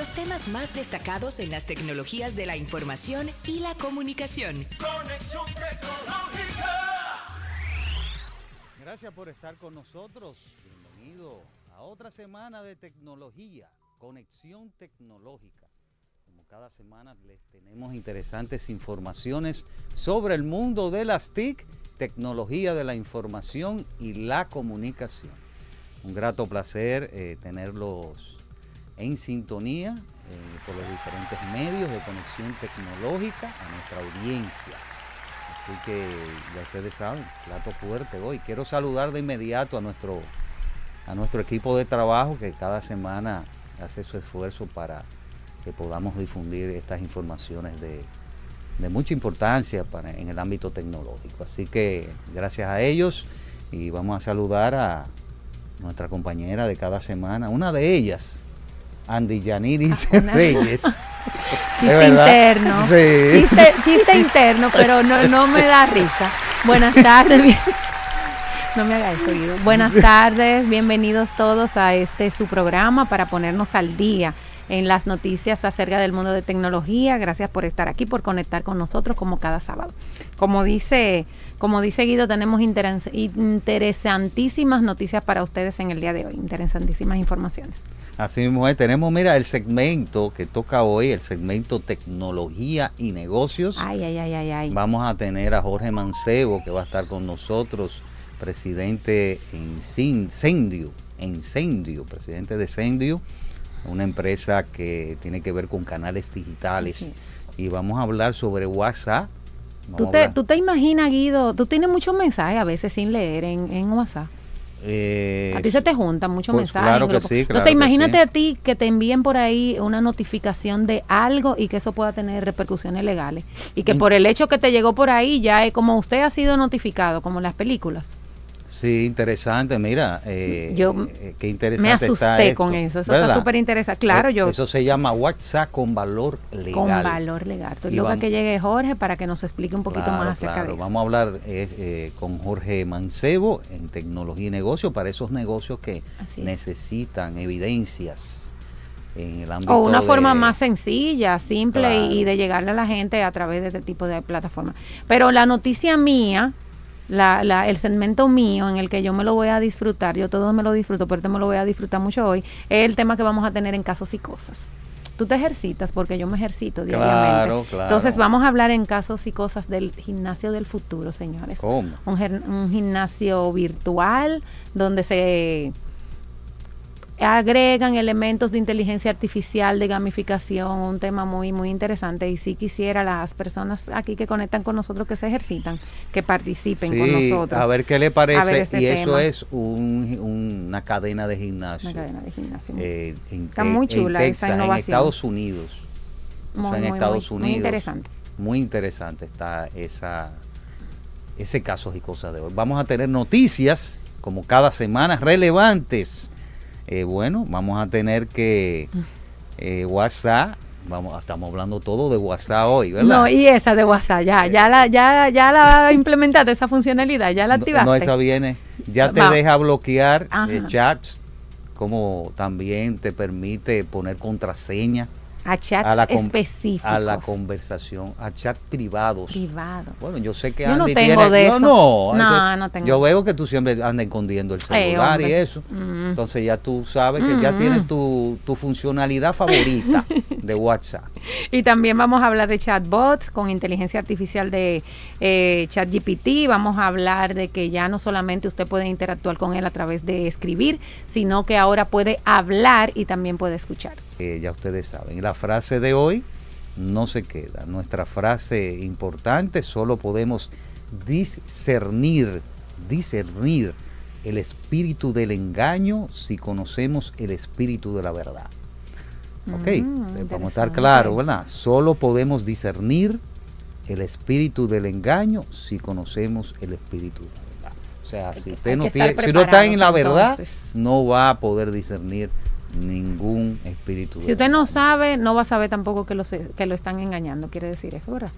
Los temas más destacados en las tecnologías de la información y la comunicación. Conexión Tecnológica. Gracias por estar con nosotros. Bienvenido a otra semana de tecnología, conexión tecnológica. Como cada semana les tenemos interesantes informaciones sobre el mundo de las TIC, tecnología de la información y la comunicación. Un grato placer eh, tenerlos en sintonía eh, por los diferentes medios de conexión tecnológica a nuestra audiencia. Así que ya ustedes saben, plato fuerte hoy. Quiero saludar de inmediato a nuestro, a nuestro equipo de trabajo que cada semana hace su esfuerzo para que podamos difundir estas informaciones de, de mucha importancia en el ámbito tecnológico. Así que gracias a ellos y vamos a saludar a nuestra compañera de cada semana, una de ellas, Andy Yaniris Ah, Reyes. Chiste interno. Sí. Chiste, chiste interno, pero no, no me da risa. Buenas tardes. bien- No me haga eso, Guido. Buenas tardes, bienvenidos todos a este su programa para ponernos al día en las noticias acerca del mundo de tecnología. Gracias por estar aquí, por conectar con nosotros como cada sábado. Como dice, como dice Guido, tenemos interes- interesantísimas noticias para ustedes en el día de hoy, interesantísimas informaciones. Así mismo es, tenemos, mira, el segmento que toca hoy, el segmento tecnología y negocios. Ay, ay, ay, ay, ay. Vamos a tener a Jorge Mancebo que va a estar con nosotros, presidente en Incendio, Incendio, presidente de Incendio, una empresa que tiene que ver con canales digitales. Y vamos a hablar sobre WhatsApp. ¿Tú te, tú te imaginas, Guido, tú tienes muchos mensajes a veces sin leer en, en WhatsApp. eh, A ti se te juntan muchos pues mensajes. claro que sí, claro Entonces imagínate sí. a ti que te envíen por ahí una notificación de algo y que eso pueda tener repercusiones legales. Y que Mm. por el hecho que te llegó por ahí ya es como usted ha sido notificado, como en las películas. Sí, interesante, mira, eh, Yo eh, qué interesante Me está asusté esto, con eso. Eso ¿verdad? está súper interesante. Claro, Eh, yo Eso se llama WhatsApp con valor legal. con valor legal. Estoy Y loca que llegue Jorge para que nos explique un poquito Claro, más acerca claro. de eso. Vamos a hablar eh, eh, con Jorge Mancebo en tecnología y negocio para esos negocios que necesitan evidencias en el ámbito O una de- forma más sencilla, simple y, de llegarle a la gente a través de este tipo de plataformas. Pero la noticia mía, la, la- el segmento mío en el que yo me lo voy a disfrutar, yo todo me lo disfruto, pero este me lo voy a disfrutar mucho hoy, es el tema que vamos a tener en casos y cosas. Tú te ejercitas porque yo me ejercito diariamente. Claro, claro. Entonces vamos a hablar en casos y cosas del gimnasio del futuro, señores. ¿Cómo? Un gimnasio virtual donde se agregan elementos de inteligencia artificial, de gamificación, un tema muy, muy interesante. Y sí quisiera las personas aquí que conectan con nosotros, que se ejercitan, que participen con nosotros. a ver qué le parece. Este y eso es un- una cadena de gimnasio. Una cadena de gimnasio. eh, en, Está en- muy en chula esa Texas, en innovación. Estados Unidos. O Muy, sea, en muy, Estados muy- muy Unidos. interesante. Muy interesante está esa, ese caso y cosas de hoy. Vamos a tener noticias, como cada semana, relevantes. Eh, bueno, vamos a tener que eh, WhatsApp, vamos, estamos hablando todo de WhatsApp hoy, ¿verdad? No, y esa de WhatsApp, ya, ya la, ya, ya la implementaste esa funcionalidad, ya la activaste. No, esa viene. Ya te Va. deja bloquear eh, chats, como también te permite poner contraseña a chats a la, con- específicos. a la conversación, a chats privados. privados. Bueno, yo sé que Yo no Andy tengo tiene- de no, eso. No, No, entonces, no tengo Yo veo que tú siempre andas escondiendo el celular y eso. Mm. Entonces ya tú sabes que ya Mm. tienes tu, tu funcionalidad favorita de WhatsApp. Y también vamos a hablar de chatbots con inteligencia artificial de eh, ChatGPT. Vamos a hablar de que ya no solamente usted puede interactuar con él a través de escribir, sino que ahora puede hablar y también puede escuchar. Eh, ya ustedes saben. La frase de hoy no se queda. Nuestra frase importante, solo podemos discernir, discernir el espíritu del engaño si conocemos el espíritu de la verdad. Ok, Mm, vamos a estar claros, ¿verdad? Solo podemos discernir el espíritu del engaño si conocemos el espíritu de la verdad. O sea, si usted no tiene, si no está en la verdad, entonces. no va a poder discernir ningún espíritu. Si de usted verdad. no sabe, no va a saber tampoco que lo, que lo están engañando, quiere decir eso, ¿verdad?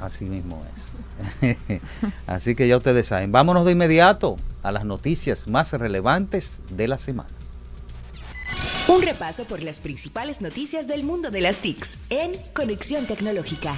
Así mismo es. Así que ya ustedes saben. Vámonos de inmediato a las noticias más relevantes de la semana. Un repaso por las principales noticias del mundo de las TICs en Conexión Tecnológica.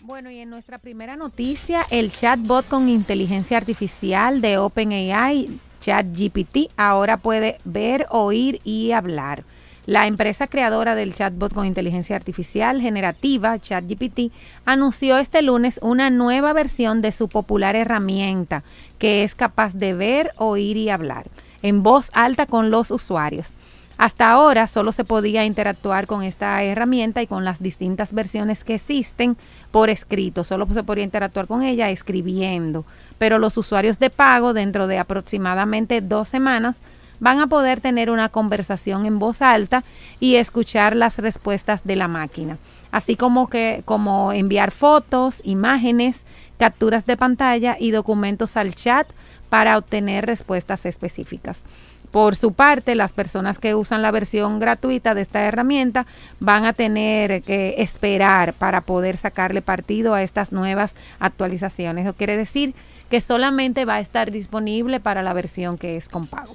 Bueno, y en nuestra primera noticia, el chatbot con inteligencia artificial de OpenAI, ChatGPT, ahora puede ver, oír y hablar. La empresa creadora del chatbot con inteligencia artificial generativa, ChatGPT, anunció este lunes una nueva versión de su popular herramienta que es capaz de ver, oír y hablar en voz alta con los usuarios. Hasta ahora solo se podía interactuar con esta herramienta y con las distintas versiones que existen por escrito. Solo se podía interactuar con ella escribiendo. Pero los usuarios de pago dentro de aproximadamente dos semanas van a poder tener una conversación en voz alta y escuchar las respuestas de la máquina, así como que como enviar fotos, imágenes, capturas de pantalla y documentos al chat para obtener respuestas específicas. Por su parte, las personas que usan la versión gratuita de esta herramienta van a tener que esperar para poder sacarle partido a estas nuevas actualizaciones. Eso quiere decir que solamente va a estar disponible para la versión que es con pago.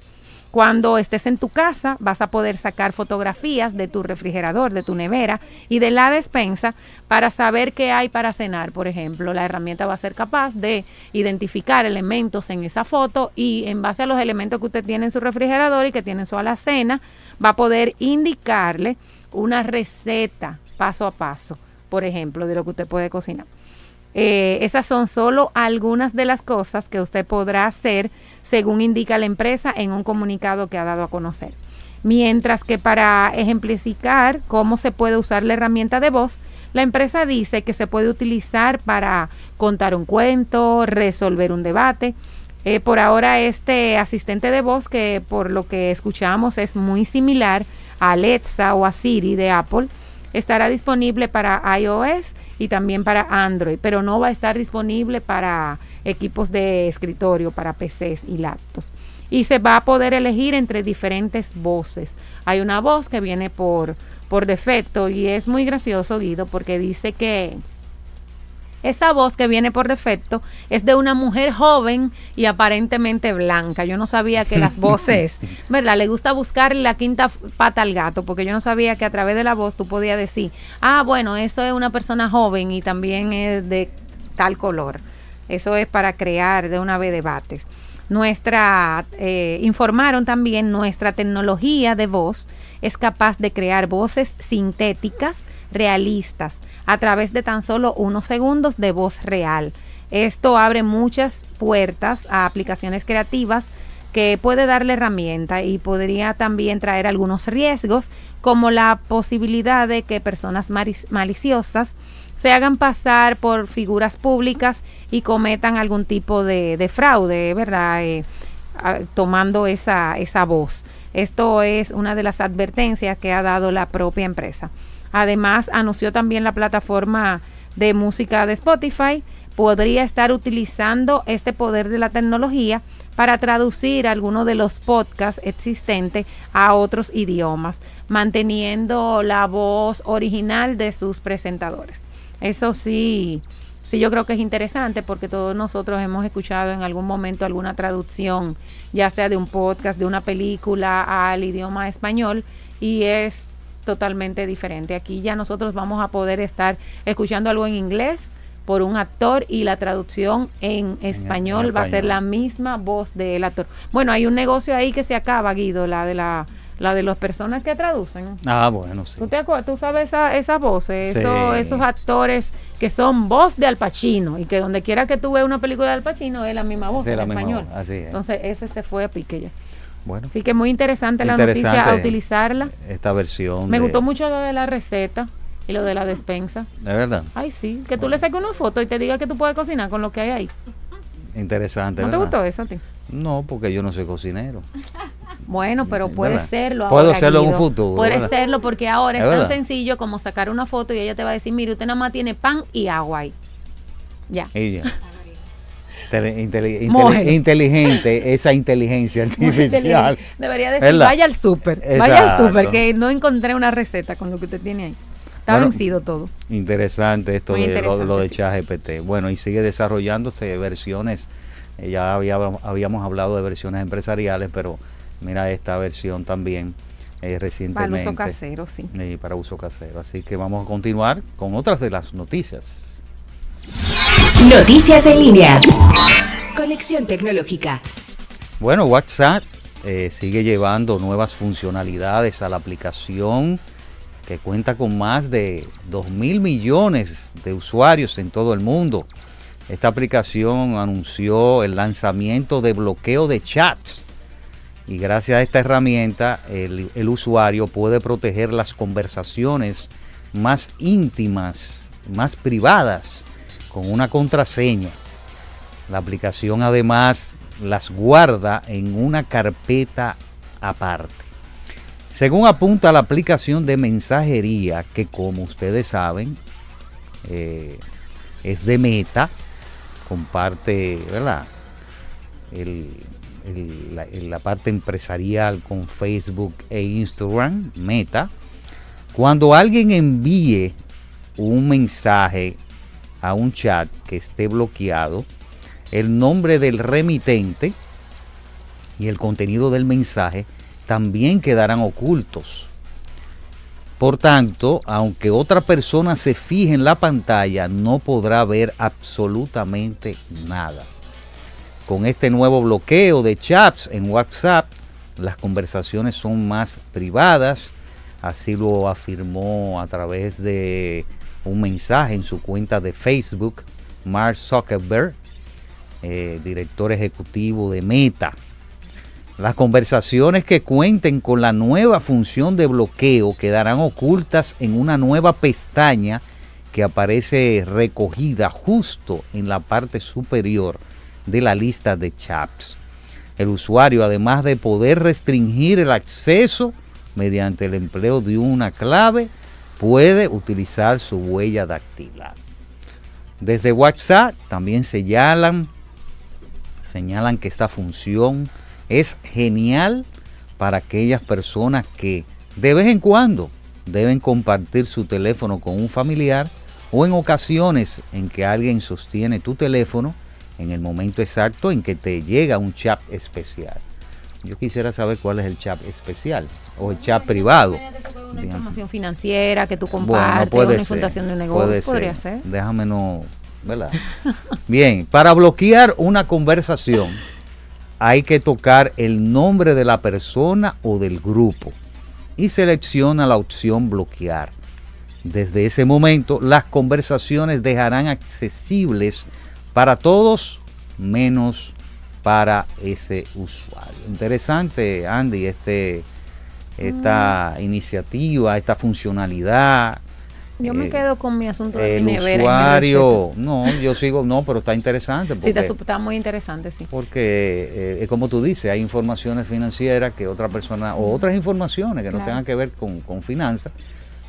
Cuando estés en tu casa, vas a poder sacar fotografías de tu refrigerador, de tu nevera y de la despensa para saber qué hay para cenar. Por ejemplo, la herramienta va a ser capaz de identificar elementos en esa foto y en base a los elementos que usted tiene en su refrigerador y que tiene en su alacena, va a poder indicarle una receta paso a paso, por ejemplo, de lo que usted puede cocinar. Eh, esas son solo algunas de las cosas que usted podrá hacer según indica la empresa en un comunicado que ha dado a conocer. Mientras que para ejemplificar cómo se puede usar la herramienta de voz, la empresa dice que se puede utilizar para contar un cuento, resolver un debate. Eh, por ahora este asistente de voz, que por lo que escuchamos es muy similar a Alexa o a Siri de Apple, estará disponible para iOS y también para Android, pero no va a estar disponible para equipos de escritorio, para PCs y laptops. Y se va a poder elegir entre diferentes voces. Hay una voz que viene por, por defecto y es muy gracioso, Guido, porque dice que esa voz que viene por defecto es de una mujer joven y aparentemente blanca. Yo no sabía que las voces, ¿verdad? Le gusta buscar la quinta pata al gato, porque yo no sabía que a través de la voz tú podías decir, ah, bueno, eso es una persona joven y también es de tal color. Eso es para crear de una vez debates. Nuestra, eh, informaron también, nuestra tecnología de voz es capaz de crear voces sintéticas realistas a través de tan solo unos segundos de voz real. Esto abre muchas puertas a aplicaciones creativas que puede darle herramienta y podría también traer algunos riesgos como la posibilidad de que personas maliciosas se hagan pasar por figuras públicas y cometan algún tipo de, fraude, ¿verdad? Eh, tomando esa, esa voz. Esto es una de las advertencias que ha dado la propia empresa. Además, anunció también la plataforma de música de Spotify. Podría estar utilizando este poder de la tecnología para traducir algunos de los podcasts existentes a otros idiomas, manteniendo la voz original de sus presentadores. Eso sí, sí yo creo que es interesante porque todos nosotros hemos escuchado en algún momento alguna traducción, ya sea de un podcast, de una película al idioma español, y es totalmente diferente. Aquí ya nosotros vamos a poder estar escuchando algo en inglés por un actor y la traducción en español, va a ser la misma voz del actor. Bueno, hay un negocio ahí que se acaba, Guido, la de la la de las personas que traducen. Ah, bueno, sí. ¿Tú, te ¿Tú sabes esa, esa voz, esos actores que son voz de Al Pacino y que donde quiera que tú veas una película de Al Pacino es la misma voz en español. así es. Entonces ese se fue a pique ya. Bueno. Así que muy interesante, la noticia a utilizarla. Esta versión. Me gustó mucho lo de la receta y lo de la despensa. ¿De verdad? Ay, sí. Que tú le saques una foto y te diga que tú puedes cocinar con lo que hay ahí. Interesante. ¿No te gustó eso a ti? No, porque yo no soy cocinero. Bueno, pero puede serlo. Puedo hacerlo en un futuro. Puede serlo porque ahora es, tan sencillo como sacar una foto y ella te va a decir, mire, usted nada más tiene pan y agua ahí. Ya. Y ya inteligente esa inteligencia artificial. Debería decir, vaya al súper, vaya al súper, que no encontré una receta con lo que usted tiene ahí. Está vencido todo. Interesante esto de lo, de ChatGPT. Bueno, y sigue desarrollándose versiones. Eh, ya había, habíamos hablado de versiones empresariales, pero mira esta versión también eh, recientemente. Para uso casero, sí. Y para uso casero. Así que vamos a continuar con otras de las noticias. Noticias en línea. Conexión tecnológica. Bueno, WhatsApp eh, sigue llevando nuevas funcionalidades a la aplicación que cuenta con más de 2 mil millones de usuarios en todo el mundo. Esta aplicación anunció el lanzamiento de bloqueo de chats y gracias a esta herramienta el, usuario puede proteger las conversaciones más íntimas, más privadas con una contraseña. La aplicación además las guarda en una carpeta aparte. Según apunta la aplicación de mensajería, que como ustedes saben, eh, es de Meta, comparte ¿verdad? El, la parte empresarial con Facebook e Instagram, Meta. Cuando alguien envíe un mensaje a un chat que esté bloqueado, el nombre del remitente y el contenido del mensaje también quedarán ocultos. Por tanto, aunque otra persona se fije en la pantalla, no podrá ver absolutamente nada. Con este nuevo bloqueo de chats en WhatsApp, las conversaciones son más privadas. Así lo afirmó a través de un mensaje en su cuenta de Facebook Mark Zuckerberg, eh, director ejecutivo de Meta. Las conversaciones que cuenten con la nueva función de bloqueo quedarán ocultas en una nueva pestaña que aparece recogida justo en la parte superior de la lista de chats. El usuario, además de poder restringir el acceso mediante el empleo de una clave, puede utilizar su huella dactilar. Desde WhatsApp también señalan, señalan que esta función es genial para aquellas personas que de vez en cuando deben compartir su teléfono con un familiar o en ocasiones en que alguien sostiene tu teléfono en el momento exacto en que te llega un chat especial. Yo quisiera saber cuál es el chat especial o el chat privado. Una información financiera que tú compartes, bueno, una fundación de un negocio, puede podría ser. ser. Déjame no, ¿verdad? Bien, para bloquear una conversación hay que tocar el nombre de la persona o del grupo y selecciona la opción bloquear. Desde ese momento las conversaciones dejarán accesibles para todos menos para ese usuario. Interesante, Andy, este, esta iniciativa, esta funcionalidad. Yo me Eh, quedo con mi asunto de El mi nevera y mi usuario, no, yo sigo, no, pero está interesante. Sí, está, muy interesante, sí. porque eh, como tú dices, hay informaciones financieras que otra persona, o otras informaciones que no tengan que ver con, con finanzas,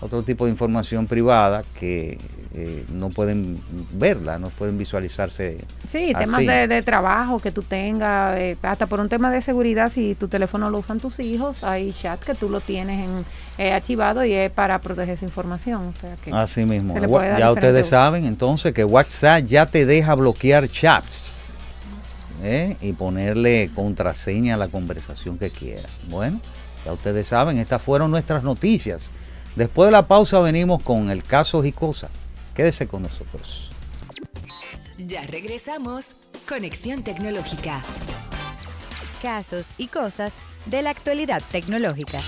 otro tipo de información privada que eh, no pueden verla, no pueden visualizarse. Sí, temas de, de trabajo que tú tengas, eh, hasta por un tema de seguridad, si tu teléfono lo usan tus hijos, hay chat que tú lo tienes en eh, archivado y es para proteger esa información. O sea que Así mismo. Ya ustedes uso. saben entonces que WhatsApp ya te deja bloquear chats y ponerle contraseña a la conversación que quieran. Bueno, ya ustedes saben, estas fueron nuestras noticias. Después de la pausa venimos con el caso Jicosa. Quédese con nosotros. Ya regresamos. Conexión tecnológica. casos y cosas de la actualidad tecnológica.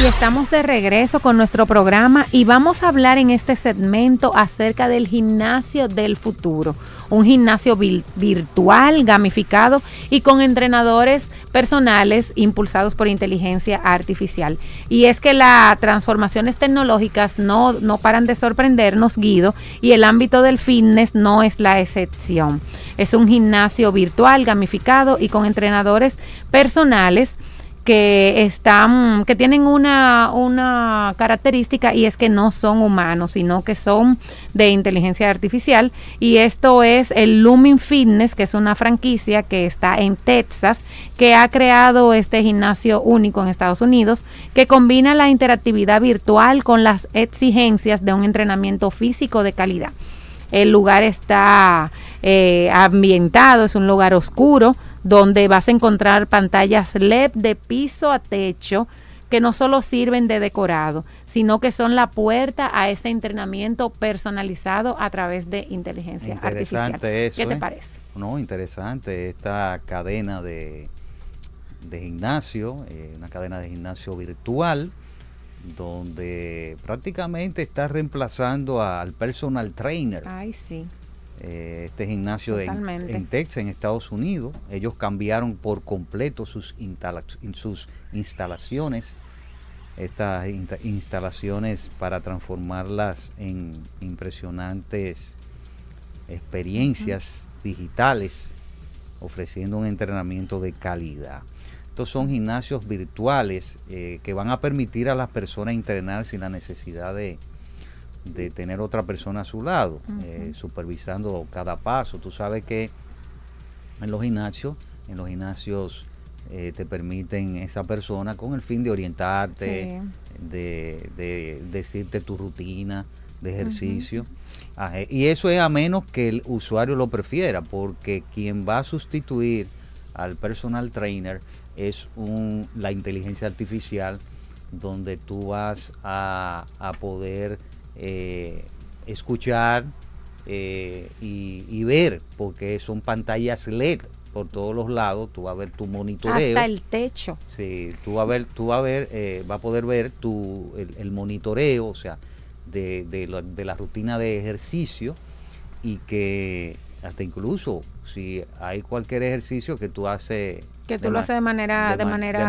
Y estamos de regreso con nuestro programa y vamos a hablar en este segmento acerca del gimnasio del futuro. Un gimnasio virtual, gamificado y con entrenadores personales impulsados por inteligencia artificial. Y es que las transformaciones tecnológicas no, no paran de sorprendernos, Guido, y el ámbito del fitness no es la excepción. Es un gimnasio virtual, gamificado y con entrenadores personales que están, que tienen una, una característica y es que no son humanos, sino que son de inteligencia artificial. Y esto es el Lumin Fitness, que es una franquicia que está en Texas, que ha creado este gimnasio único en Estados Unidos, que combina la interactividad virtual con las exigencias de un entrenamiento físico de calidad. El lugar está eh, ambientado, es un lugar oscuro, donde vas a encontrar pantallas LED de piso a techo que no solo sirven de decorado, sino que son la puerta a ese entrenamiento personalizado a través de inteligencia Interesante artificial. eso, ¿Qué te ¿eh? parece? No, interesante esta cadena de, de gimnasio, eh, una cadena de gimnasio virtual, donde prácticamente está reemplazando al personal trainer. Ay, sí. Eh, este gimnasio de, en Texas, en Estados Unidos. Ellos cambiaron por completo sus, instala- sus instalaciones, estas insta- instalaciones para transformarlas en impresionantes experiencias digitales, ofreciendo un entrenamiento de calidad. Estos son gimnasios virtuales eh, que van a permitir a las personas entrenar sin la necesidad de, de tener otra persona a su lado, eh, supervisando cada paso. Tú sabes que en los gimnasios, en los gimnasios eh, te permiten esa persona con el fin de orientarte, de, de decirte tu rutina de ejercicio. Ajá, Y eso es a menos que el usuario lo prefiera, porque quien va a sustituir al personal trainer es un, la inteligencia artificial, donde tú vas a, a poder eh, escuchar eh, y, y ver, porque son pantallas LED por todos los lados, tú vas a ver tu monitoreo. Hasta el techo. Sí, tú vas a ver, tú vas a ver, eh, va a poder ver tu, el, el monitoreo, o sea, de, de la, de la rutina de ejercicio y que hasta incluso si hay cualquier ejercicio que tú haces Que tú lo haces de manera, de ma- manera,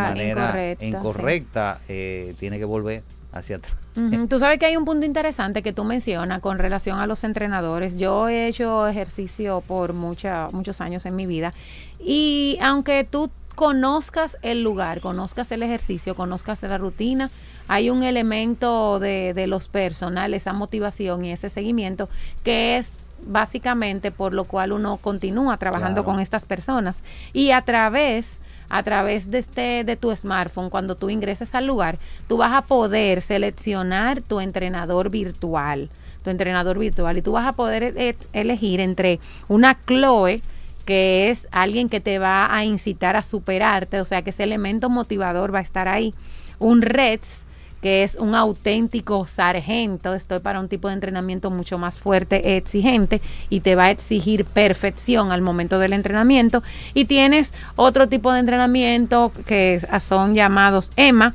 incorrecta. sí. incorrecta, eh, tiene que volver hacia atrás. Ujú, Tú sabes que hay un punto interesante que tú mencionas con relación a los entrenadores. Yo he hecho ejercicio por mucha, muchos años en mi vida y aunque tú conozcas el lugar, conozcas el ejercicio, conozcas la rutina, hay un elemento de, de los personales, esa motivación y ese seguimiento que es básicamente por lo cual uno continúa trabajando Claro. con estas personas y a través a través de este de tu smartphone cuando tú ingreses al lugar tú vas a poder seleccionar tu entrenador virtual tu entrenador virtual y tú vas a poder e- elegir entre una Chloe que es alguien que te va a incitar a superarte, o sea que ese elemento motivador va a estar ahí. Un Reds, que es un auténtico sargento, estoy para un tipo de entrenamiento mucho más fuerte, e exigente, y te va a exigir perfección al momento del entrenamiento. Y tienes otro tipo de entrenamiento que son llamados EMA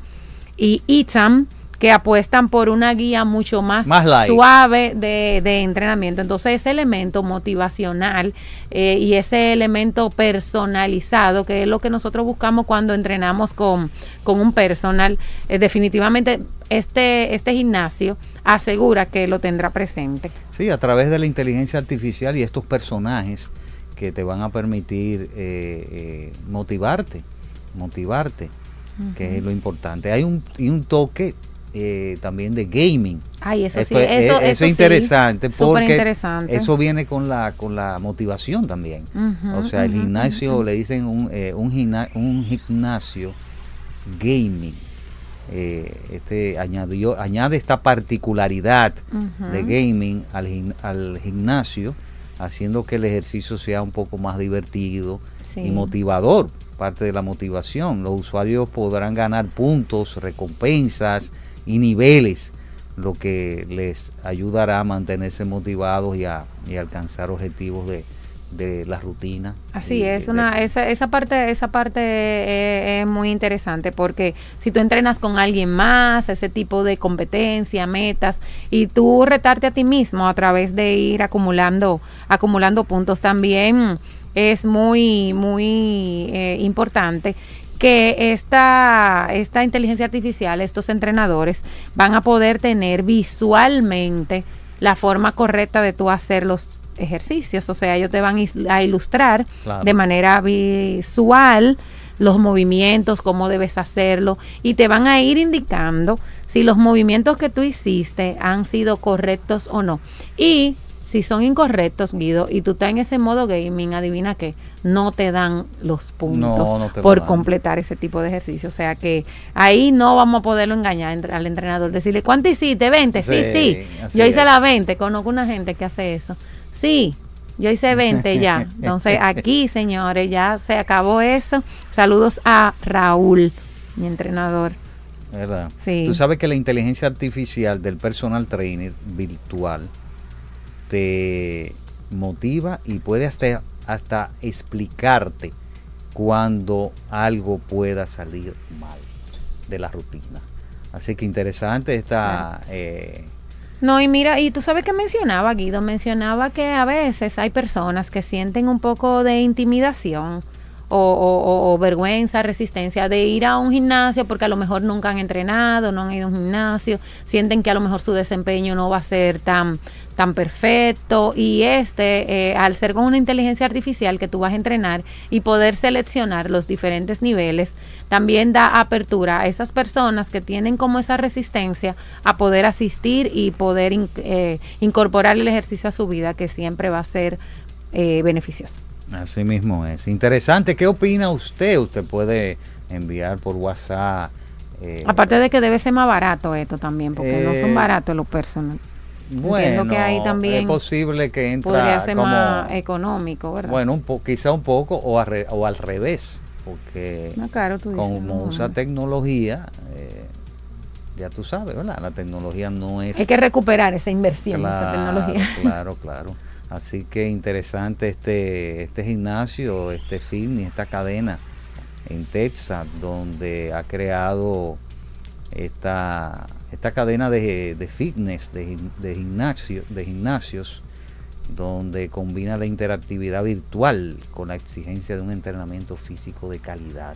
y ITAM, que apuestan por una guía mucho más, Más suave de, de entrenamiento. Entonces ese elemento motivacional eh, y ese elemento personalizado, que es lo que nosotros buscamos cuando entrenamos con, con un personal, eh, definitivamente este, este gimnasio asegura que lo tendrá presente. Sí, a través de la inteligencia artificial y estos personajes que te van a permitir eh, eh, motivarte, motivarte, que es lo importante. Hay un, y un toque eh, también de gaming. Ay, eso Esto sí, es- eso, eso es eso sí, interesante porque interesante. eso viene con la con la motivación también. O sea, el gimnasio le dicen un, eh, un, gimna- un gimnasio gaming. Eh, este añadió añade esta particularidad de gaming al, al gimnasio, haciendo que el ejercicio sea un poco más divertido Sí. y motivador, parte de la motivación. Los usuarios podrán ganar puntos, recompensas y niveles, lo que les ayudará a mantenerse motivados y a, y alcanzar objetivos de, de la rutina. Así es, de- una, esa, esa parte, esa parte eh, es muy interesante porque si tú entrenas con alguien más, ese tipo de competencia, metas, y tú retarte a ti mismo a través de ir acumulando, acumulando puntos, también es muy, muy eh, importante que esta, esta inteligencia artificial, estos entrenadores, van a poder tener visualmente la forma correcta de tú hacer los ejercicios. O sea, ellos te van a ilustrar Claro. de manera visual los movimientos, cómo debes hacerlo, y te van a ir indicando si los movimientos que tú hiciste han sido correctos o no. Y si son incorrectos, Guido, y tú estás en ese modo gaming, adivina qué, no te dan los puntos No, no por dan. completar ese tipo de ejercicio. O sea que ahí no vamos a poderlo engañar al entrenador, decirle, ¿cuánto hiciste? 20, sí, Sí, Yo hice es. la 20, conozco una gente que hace eso. Sí, Yo hice 20 ya. Entonces aquí, señores, ya se acabó eso. Saludos a Raúl, mi entrenador. ¿Verdad? Sí. Tú sabes que la inteligencia artificial del personal trainer virtual te motiva y puede hasta, hasta explicarte cuando algo pueda salir mal de la rutina. Así que interesante esta... eh, No, y mira, y tú sabes que mencionaba, Guido, mencionaba que a veces hay personas que sienten un poco de intimidación o, o- o- vergüenza, resistencia de ir a un gimnasio porque a lo mejor nunca han entrenado, no han ido a un gimnasio, sienten que a lo mejor su desempeño no va a ser tan, tan perfecto y este, eh, al ser con una inteligencia artificial que tú vas a entrenar y poder seleccionar los diferentes niveles, también da apertura a esas personas que tienen como esa resistencia a poder asistir y poder eh, incorporar el ejercicio a su vida que siempre va a ser eh, beneficioso. Así mismo es. Interesante. ¿Qué opina usted? Usted puede enviar por WhatsApp. eh, Aparte de que debe ser más barato esto también, porque no Eh, son baratos los personal. bueno, que ahí también es posible que entra Podría ser como, más económico, ¿verdad? bueno, un po- quizá un poco o, arre- o al revés, porque No, claro, tú dices, como no. usa tecnología, eh, ya tú sabes, ¿verdad? La tecnología no es... Hay que recuperar esa inversión, esa Claro, tecnología. Claro, claro. Así que interesante este, este gimnasio, este fitness, esta cadena en Texas, donde ha creado esta, esta cadena de, de fitness, de, de, gimnasio, de gimnasios, donde combina la interactividad virtual con la exigencia de un entrenamiento físico de calidad.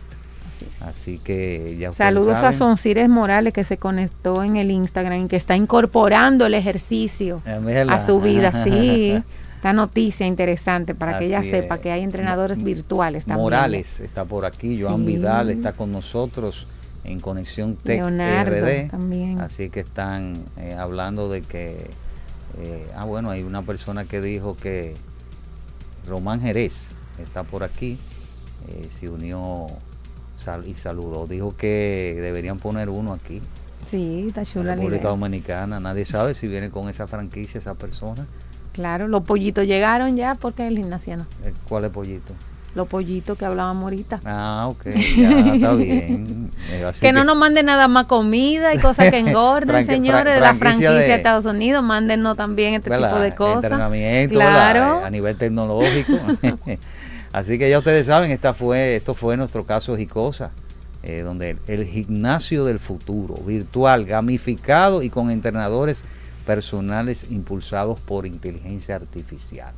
Así es. Así que ya Saludos a saben. Soncires Morales que se conectó en el Instagram y que está incorporando el ejercicio a su vida. Sí, esta noticia interesante para que ella sepa que hay entrenadores virtuales también. Morales está por aquí, Joan Sí. Vidal está con nosotros en Conexión Tech Leonardo RD. también. Así que están eh, hablando de que, eh, ah bueno, hay una persona que dijo que Román Jerez está por aquí, eh, se unió sal- y saludó, dijo que deberían poner uno aquí, Sí, está chula la República idea. Dominicana, nadie sabe si viene con esa franquicia esa persona, Claro, los pollitos llegaron ya porque el gimnasio no. Eh, ¿cuál es Pollito? Los pollitos que hablábamos ahorita. Ah, ok, ya está bien. Eh, así Que no nos manden nada más comida y cosas que engorden, señores, de la franquicia franquicia de- de Estados Unidos. Mándennos también este ¿verdad? tipo de cosas. Entrenamiento, Claro. ¿verdad? a nivel tecnológico. Así que ya ustedes saben, esta fue, esto fue nuestro caso Jicosa, eh, donde el, el gimnasio del futuro, virtual, gamificado y con entrenadores personales impulsados por inteligencia artificial.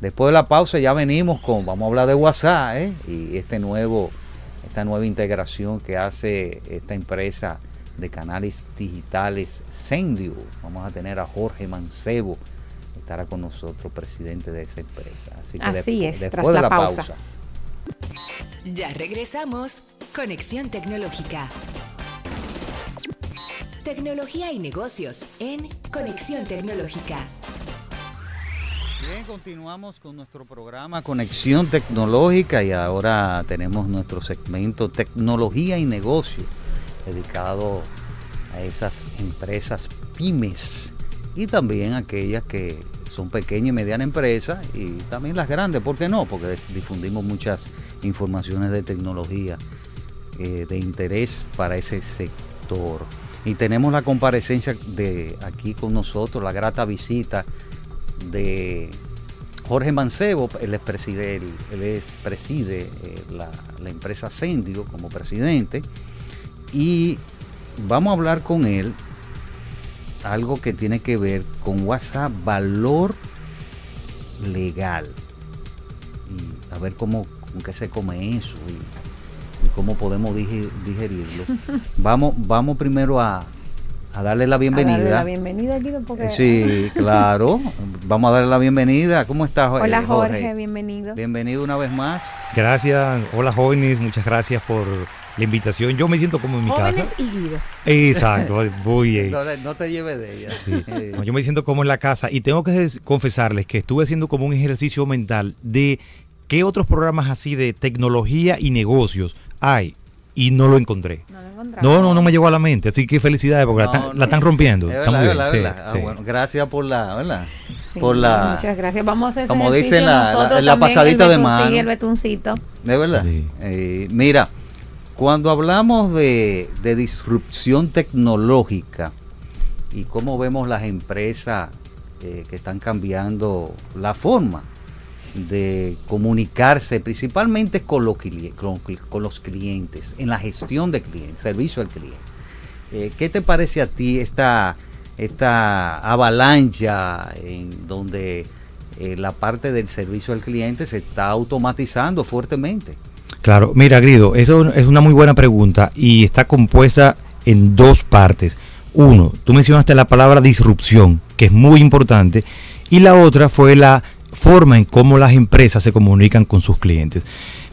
Después de la pausa ya venimos con, vamos a hablar de WhatsApp ¿eh? y este nuevo, esta nueva integración que hace esta empresa de canales digitales Sendio. Vamos a tener a Jorge Mancebo, estará con nosotros, presidente de esa empresa. Así que Así es, después tras de la la pausa. pausa. Ya regresamos. Conexión Tecnológica. Tecnología y negocios en Conexión Tecnológica. Bien, continuamos con nuestro programa Conexión Tecnológica y ahora tenemos nuestro segmento Tecnología y Negocio dedicado a esas empresas pymes y también aquellas que son pequeñas y medianas empresas y también las grandes, ¿por qué no? Porque difundimos muchas informaciones de tecnología eh, de interés para ese sector. Y tenemos la comparecencia de aquí con nosotros, la grata visita de Jorge Mancebo, él es preside, él es, preside eh, la, la empresa Sendio como presidente y vamos a hablar con él algo que tiene que ver con WhatsApp, valor legal y a ver cómo con qué se come eso y, y cómo podemos digerirlo. vamos, vamos primero a, a darle la A darle bienvenida. la bienvenida, Guido, porque... Sí, claro. Vamos a darle la bienvenida. ¿Cómo estás, eh, Hola Jorge, bienvenido. Bienvenido una vez más. Gracias, hola jóvenes, muchas gracias por la invitación. Yo me siento como en mi Jóvenes casa. y. Exacto, muy bien. No, te lleves de ella. Sí. Eh, No, yo me siento como en la casa y tengo que confesarles que estuve haciendo como un ejercicio mental de qué otros programas así de tecnología y negocios hay. y no lo encontré. No lo. No, no, no me llegó a la mente. Así que felicidades porque la, No, están, no. la están rompiendo. Es Está muy bien. verdad, sí, verdad. Ah, sí. bueno, gracias por la, ¿verdad? Sí, por la, Muchas gracias. Vamos a hacer como dicen, la- la- la pasadita el de mano. Sí, el betuncito. de verdad. Sí. Eh, mira, cuando hablamos de, de disrupción tecnológica y cómo vemos las empresas eh, que están cambiando la forma de comunicarse, principalmente con los, clientes, en la gestión de clientes, servicio al cliente. Eh, ¿Qué te parece a ti esta, esta avalancha en donde eh, la parte del servicio al cliente se está automatizando fuertemente? Claro, mira, Grido, eso es una muy buena pregunta y está compuesta en dos partes. Uno, tú mencionaste la palabra disrupción, que es muy importante, y la otra fue la forma en cómo las empresas se comunican con sus clientes.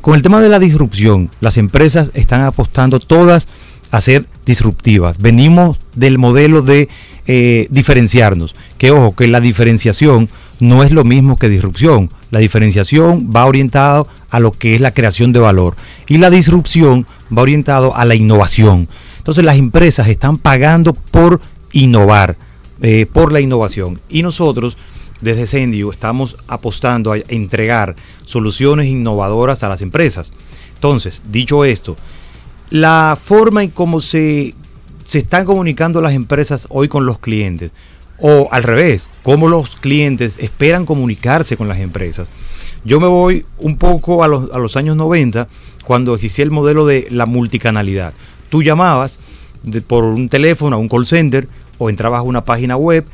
Con el tema de la disrupción, las empresas están apostando todas a ser disruptivas. Venimos del modelo de eh, diferenciarnos, que ojo, que la diferenciación no es lo mismo que disrupción. La diferenciación va orientado a lo que es la creación de valor y la disrupción va orientado a la innovación. Entonces las empresas están pagando por innovar, eh, por la innovación. Y nosotros desde Sendio estamos apostando a entregar soluciones innovadoras a las empresas. Entonces, dicho esto, la forma en cómo se, se están comunicando las empresas hoy con los clientes, o al revés, cómo los clientes esperan comunicarse con las empresas. Yo me voy un poco a los, a los años 90, cuando existía el modelo de la multicanalidad. Tú llamabas por un teléfono a un call center, o entrabas a una página web,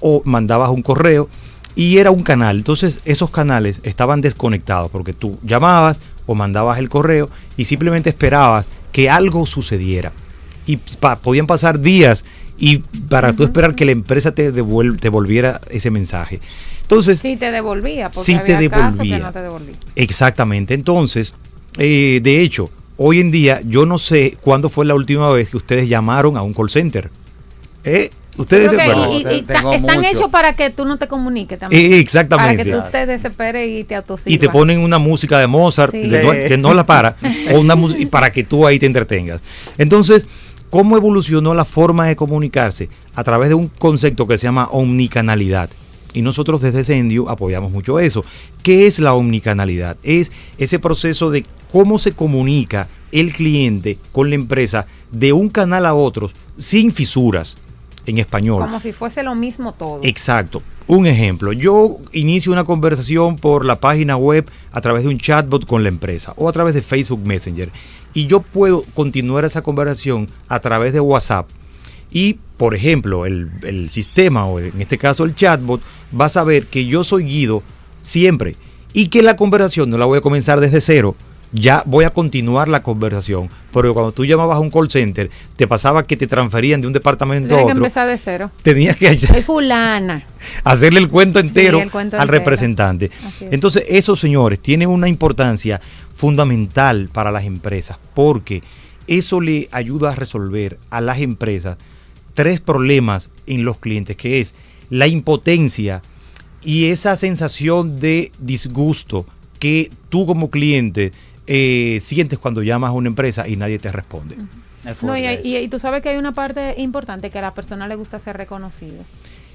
o mandabas un correo, y era un canal. Entonces esos canales estaban desconectados, porque tú llamabas o mandabas el correo y simplemente esperabas que algo sucediera. Y pa- podían pasar días y para tú esperar que la empresa te, devuel- te devolviera ese mensaje. Entonces, Sí te devolvía, porque Sí te que devolvía. no te devolvía. Exactamente. Entonces, eh, de hecho, hoy en día yo no sé cuándo fue la última vez que ustedes llamaron a un call center. ¿Eh? ¿Ustedes se y- y- ta- están hechos para que tú no te comuniques también. Eh, para exactamente. que tú te desesperes y te autosirvas. y te ponen una música de Mozart Sí. que, no, Sí. que no la para o una para que tú ahí te entretengas. Entonces, ¿cómo evolucionó la forma de comunicarse? A través de un concepto que se llama omnicanalidad. Y nosotros desde Sendio apoyamos mucho eso. ¿Qué es la omnicanalidad? Es ese proceso de cómo se comunica el cliente con la empresa de un canal a otro sin fisuras en español. Como si fuese lo mismo todo. Exacto. Un ejemplo, yo inicio una conversación por la página web a través de un chatbot con la empresa o a través de Facebook Messenger y yo puedo continuar esa conversación a través de WhatsApp. Y, por ejemplo, el, el sistema o en este caso el chatbot va a saber que yo soy Guido siempre y que la conversación no la voy a comenzar desde cero, ya voy a continuar la conversación. Pero cuando tú llamabas a un call center, te pasaba que te transferían de un departamento a Tienes que otro. empezar de cero. Tenías que Soy fulana. hacerle el cuento Sí, entero el cuento al entero. representante. Es. Entonces, esos señores tienen una importancia fundamental para las empresas porque eso le ayuda a resolver a las empresas tres problemas en los clientes, que es la impotencia y esa sensación de disgusto que tú como cliente eh, sientes cuando llamas a una empresa y nadie te responde. No, y, y- y tú sabes que hay una parte importante que a la persona le gusta ser reconocido.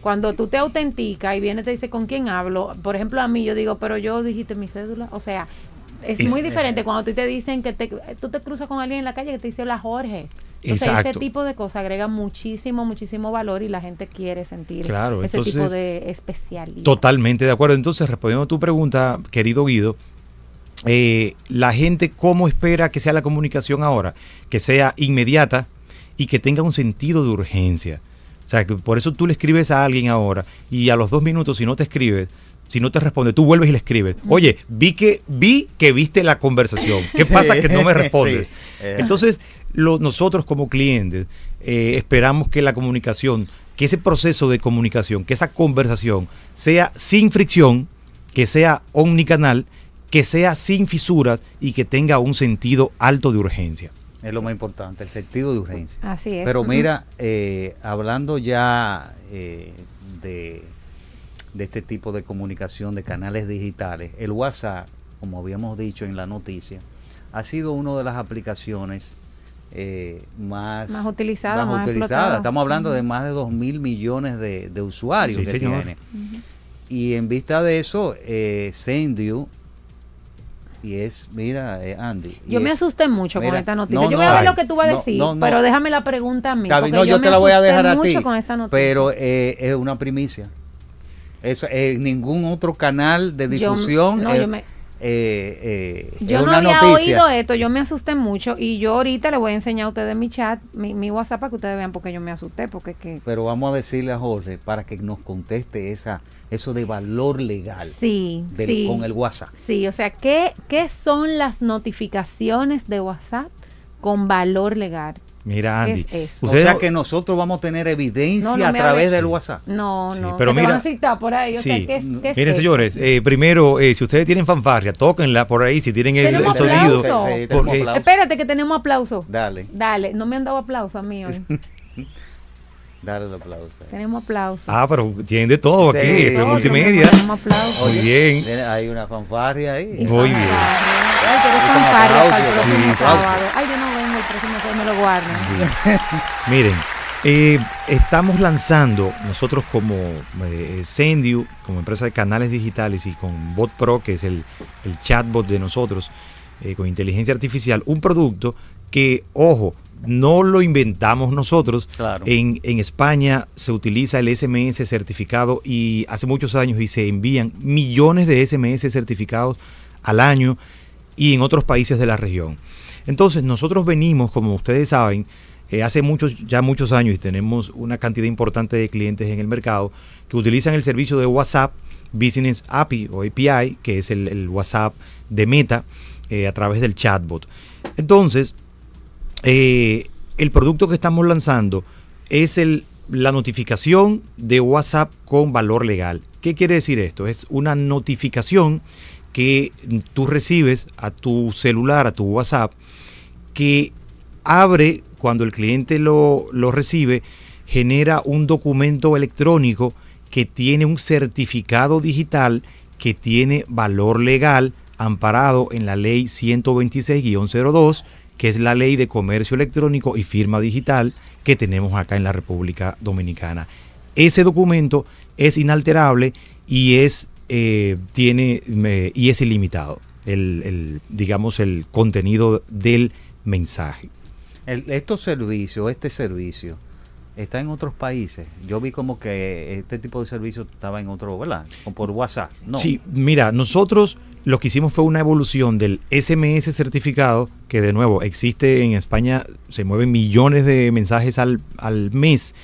Cuando tú te autenticas y viene y te dice con quién hablo, por ejemplo a mí yo digo, pero yo dijiste mi cédula, o sea, es, Es- muy diferente cuando tú te dicen que te, tú te cruzas con alguien en la calle que te dice hola Jorge. Entonces ese Exacto. tipo de cosas agrega muchísimo, muchísimo valor y la gente quiere sentir Claro, ese tipo de especialidad. Totalmente de acuerdo. Entonces, respondiendo a tu pregunta, querido Guido, eh, la gente cómo espera que sea la comunicación ahora, que sea inmediata y que tenga un sentido de urgencia. O sea, que por eso tú le escribes a alguien ahora y a los dos minutos, si no te escribes, si no te responde, tú vuelves y le escribes. Oye, vi que vi que viste la conversación. ¿Qué Sí, pasa que no me sí. respondes? Eh. Entonces, lo- nosotros como clientes eh, esperamos que la comunicación, que ese proceso de comunicación, que esa conversación sea sin fricción, que sea omnicanal, que sea sin fisuras y que tenga un sentido alto de urgencia. Es lo más importante, el sentido de urgencia. Así es. Pero mira, eh, hablando ya eh, de, de este tipo de comunicación de canales digitales, el WhatsApp, como habíamos dicho en la noticia, ha sido una de las aplicaciones eh, más, Más utilizada, más más utilizada. Estamos hablando de más de 2 mil millones de, de usuarios Sí, que señor. tiene. Y en vista de eso, eh, Sendu, y es, mira, eh, Andy. Yo me es- asusté mucho con esta noticia. no, yo voy a ver lo que tú vas a decir, no, no. pero déjame la pregunta a mí. No, yo me te la voy a dejar a ti, con esta noticia. pero eh, es una primicia. Eso, eh, ningún otro canal de Yo- difusión. no, eh, yo me- eh, eh, Yo no había noticia. oído esto, yo me asusté mucho y yo ahorita le voy a enseñar a ustedes mi chat, mi, mi WhatsApp para que ustedes vean porque yo me asusté, porque que... Pero vamos a decirle a Jorge para que nos conteste esa, eso de valor legal Sí, del- sí. con el WhatsApp. Sí, o sea, ¿qué, ¿qué son las notificaciones de WhatsApp con valor legal? Mira, ¿Qué Andy. es? O ustedes sea que nosotros vamos a tener evidencia No, no a través del. WhatsApp. No, Sí, no, pero mira- van a citar por ahí, o sea, Sí. ¿qué, es- qué es Miren, eso? señores, eh, primero, eh, si ustedes tienen fanfarria, tóquenla por ahí, si tienen el, sonido. Sí, tenemos Porque- aplauso. Espérate que tenemos aplauso. Dale, Dale, no me han dado aplauso a mí hoy. dale el aplauso. tenemos aplauso. Ah, pero tienen de todo Sí. aquí, esto es multimedia. Tenemos aplauso. Muy bien. Hay una fanfarria ahí. Muy bien. Ay, pero es fanfarria. Ay, yo no me lo. Miren, eh, estamos lanzando nosotros como eh, Sendiu, como empresa de canales digitales y con Bot Pro, que es el, el chatbot de nosotros, eh, con inteligencia artificial, un producto que, ojo, no lo inventamos nosotros. Claro. En, en España se utiliza el SMS certificado y hace muchos años y se envían millones de SMS certificados al año y en otros países de la región. Entonces nosotros venimos, como ustedes saben, eh, hace muchos, ya muchos años y tenemos una cantidad importante de clientes en el mercado que utilizan el servicio de WhatsApp Business API o API, que es el, WhatsApp de Meta, eh, a través del chatbot. Entonces, eh, el producto que estamos lanzando es la notificación de WhatsApp con valor legal. ¿Qué quiere decir esto? Es una notificación que tú recibes a tu celular, a tu WhatsApp, que abre cuando el cliente lo, lo recibe, genera un documento electrónico que tiene un certificado digital que tiene valor legal amparado en la ley 126-02, que es la ley de comercio electrónico y firma digital que tenemos acá en la República Dominicana. Ese documento es inalterable y es, eh, tiene, y es ilimitado, el, el, digamos, el contenido del mensaje. El- estos servicios, este servicio, está en otros países. Yo vi como que este tipo de servicio estaba en otro, ¿verdad? Como por WhatsApp. No. Sí, mira, nosotros lo que hicimos fue una evolución del SMS certificado, que de nuevo existe en España, se mueven millones de mensajes al, al mes,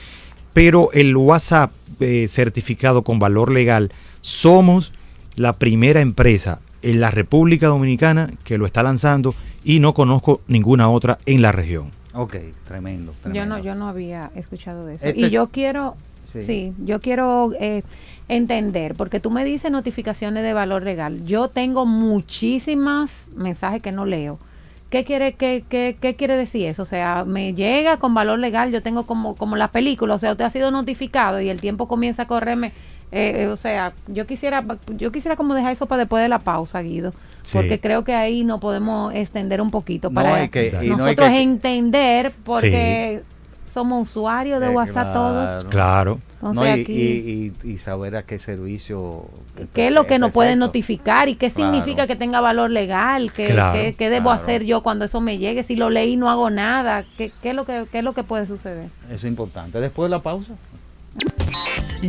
pero el WhatsApp eh, certificado con valor legal, somos la primera empresa en la República Dominicana que lo está lanzando y no conozco ninguna otra en la región. Ok, tremendo. Yo tremendo. no, yo no había escuchado de eso. Este- y yo quiero, Sí. sí, yo quiero eh, entender, porque tú me dices notificaciones de valor legal. Yo tengo muchísimas mensajes que no leo. ¿Qué quiere, qué, qué, qué quiere decir eso? O sea, me llega con valor legal, yo tengo como, como la película, o sea, usted ha sido notificado y el tiempo comienza a correrme. Eh, eh, o sea, yo quisiera, yo quisiera como dejar eso para después de la pausa, Guido, Sí. porque creo que ahí nos podemos extender un poquito No para hay que- y no hay nosotros que- entender, porque somos usuarios de Eh, WhatsApp todos. Claro. No, y, aquí, y- y- y saber a qué servicio. ¿qué es lo que nos pueden notificar y qué Claro. significa que tenga valor legal? ¿Qué, Claro, qué- qué debo claro. hacer yo cuando eso me llegue? Si lo leí no hago nada, ¿qué, qué es, lo que, qué es lo que puede suceder? Eso es importante. Después de la pausa.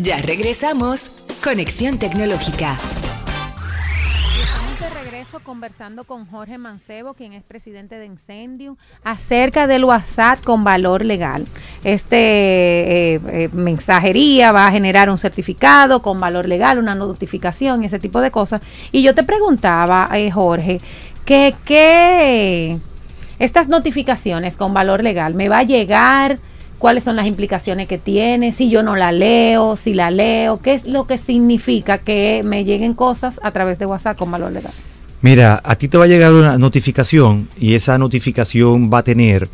Ya regresamos. Conexión Tecnológica. Estamos de regreso conversando con Jorge Mancebo, quien es presidente de Incendio, acerca del WhatsApp con valor legal. Este eh, eh, mensajería va a generar un certificado con valor legal, una notificación, ese tipo de cosas. Y yo te preguntaba, eh, Jorge, que qué estas notificaciones con valor legal me va a llegar cuáles son las implicaciones que tiene, si yo no la leo, si la leo, qué es lo que significa que me lleguen cosas a través de WhatsApp con valor legal. Mira, a ti te va a llegar una notificación y esa notificación va a tener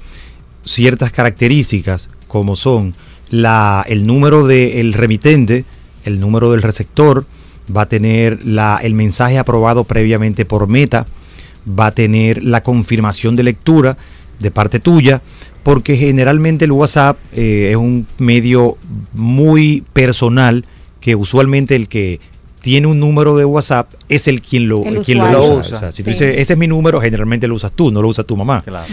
ciertas características como son la, el número del remitente, el número del receptor, va a tener la, el mensaje aprobado previamente por Meta, va a tener la confirmación de lectura de parte tuya, porque generalmente el WhatsApp eh, es un medio muy personal que usualmente el que tiene un número de WhatsApp es el quien lo, El quien lo usa. O sea, si tú dices, ese es mi número, generalmente lo usas tú, no lo usa tu mamá. Claro.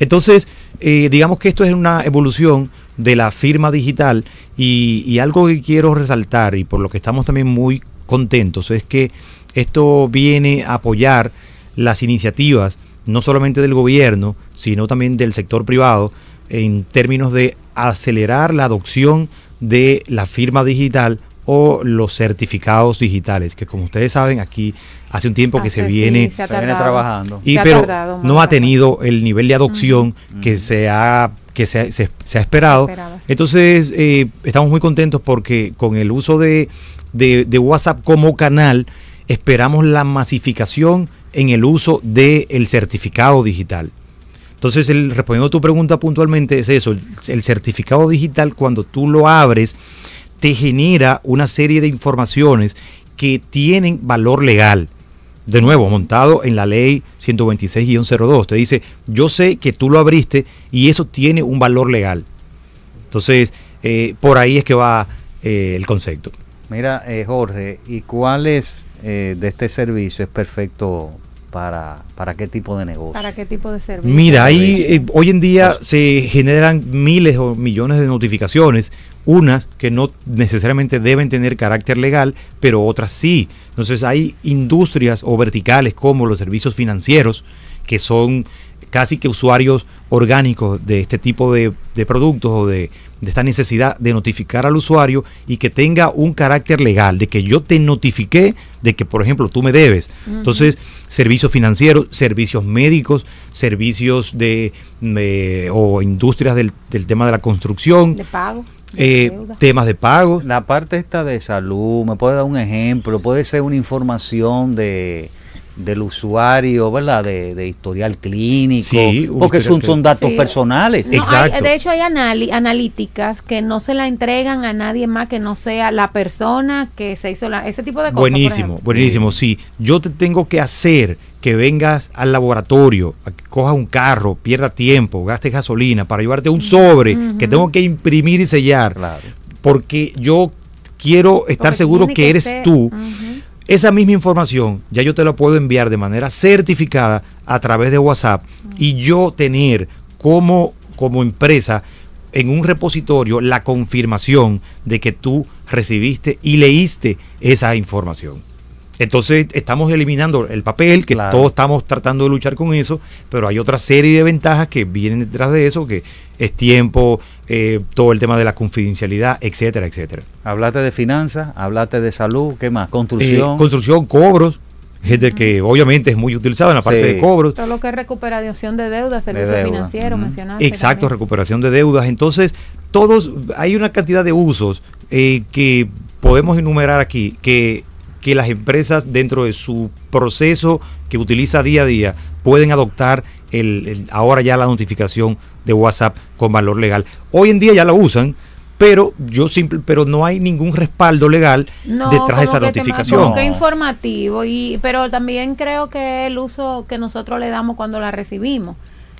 Entonces, eh, digamos que esto es una evolución de la firma digital y, y algo que quiero resaltar y por lo que estamos también muy contentos es que esto viene a apoyar las iniciativas no solamente del gobierno, sino también del sector privado en términos de acelerar la adopción de la firma digital o los certificados digitales, que como ustedes saben aquí hace un tiempo que se sí, viene se Se viene tardado. trabajando. y Se ha pero tardado no ha tenido el nivel de adopción que se ha que se, se- se ha esperado. Sí. Entonces eh, estamos muy contentos porque con el uso de, de- de WhatsApp como canal esperamos la masificación en el uso del certificado digital. Entonces, el, respondiendo a tu pregunta puntualmente, es eso, el, el certificado digital cuando tú lo abres te genera una serie de informaciones que tienen valor legal. De nuevo, montado en la ley 126-02. Te dice, yo sé que tú lo abriste y eso tiene un valor legal. Entonces, eh, por ahí es que va eh, el concepto. Mira, eh, Jorge, ¿y cuál es eh, de este servicio es perfecto para, para qué tipo de negocio? ¿Para qué tipo de servicio? Mira, ahí eh, hoy en día se generan miles o millones de notificaciones, unas que no necesariamente deben tener carácter legal, pero otras sí. Entonces hay industrias o verticales como los servicios financieros, que son casi que usuarios orgánicos de este tipo de, de productos o de, de esta necesidad de notificar al usuario y que tenga un carácter legal, de que yo te notifiqué de que, por ejemplo, tú me debes. Entonces, servicios financieros, servicios médicos, servicios de, de- o industrias del, del tema de la construcción, De pago. eh, temas de pago. La parte esta de salud, ¿me puede dar un ejemplo? Puede ser una información de del usuario, ¿verdad? De, de historial clínico, Sí, un porque son, son datos Sí. personales. No, hay- Exacto. de hecho, hay anali- analíticas que no se la entregan a nadie más que no sea la persona que se hizo la, ese tipo de cosas. Buenísimo, buenísimo. Sí, yo te tengo que hacer que vengas al laboratorio, a que cojas un carro, pierda tiempo, gastes gasolina para llevarte un sobre que tengo que imprimir y sellar, Claro. porque yo quiero estar Porque seguro que eres ser- tú. Ujú. Esa misma información ya yo te la puedo enviar de manera certificada a través de WhatsApp y yo tener como, como empresa en un repositorio la confirmación de que tú recibiste y leíste esa información. Entonces estamos eliminando el papel, que Claro. todos estamos tratando de luchar con eso, pero hay otra serie de ventajas que vienen detrás de eso, que es tiempo, eh, todo el tema de la confidencialidad, etcétera, etcétera. Hablaste de finanzas, hablaste de salud, ¿qué más? Eh, Construcción. construcción, cobros, gente que obviamente es muy utilizado en la parte Sí. de cobros. Todo lo que es recuperación de deuda, servicios deuda. financieros, mencionaste Exacto, también. recuperación de deudas. Entonces, todos, hay una cantidad de usos eh, que podemos enumerar aquí, que, que las empresas dentro de su proceso que utiliza día a día pueden adoptar el, el- ahora ya la notificación de WhatsApp con valor legal. Hoy en día ya la usan, pero yo simple, pero no hay ningún respaldo legal No, detrás de esa que tema- notificación. como que informativo, y, pero también creo que el uso que nosotros le damos cuando la recibimos.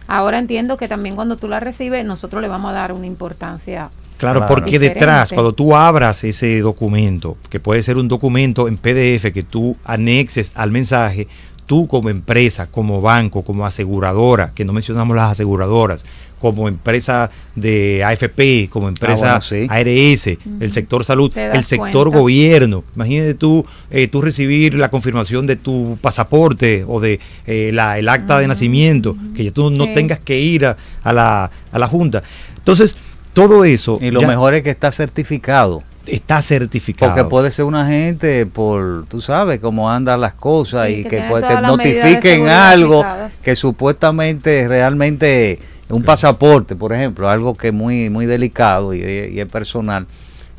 Ahora entiendo que también cuando tú la recibes, nosotros le vamos a dar una importancia. Claro, Claro. porque detrás, cuando tú abras ese documento, que puede ser un documento en PDF que tú anexes al mensaje, tú como empresa, como banco, como aseguradora, que no mencionamos las aseguradoras, como empresa de AFP, como empresa bueno, sí. ARS, el sector salud, el sector cuenta. gobierno. Imagínate tú, eh, tú recibir la confirmación de tu pasaporte o de eh, la, el acta de nacimiento, que ya tú no Sí. tengas que ir a, a la, a la Junta. Entonces, todo eso y lo ya mejor es que está certificado. está certificado. Porque puede ser una gente por, tú sabes, cómo andan las cosas Sí, y que pues, te notifiquen algo aplicadas. que supuestamente realmente un pasaporte, por ejemplo, algo que es muy, muy delicado y, y es personal.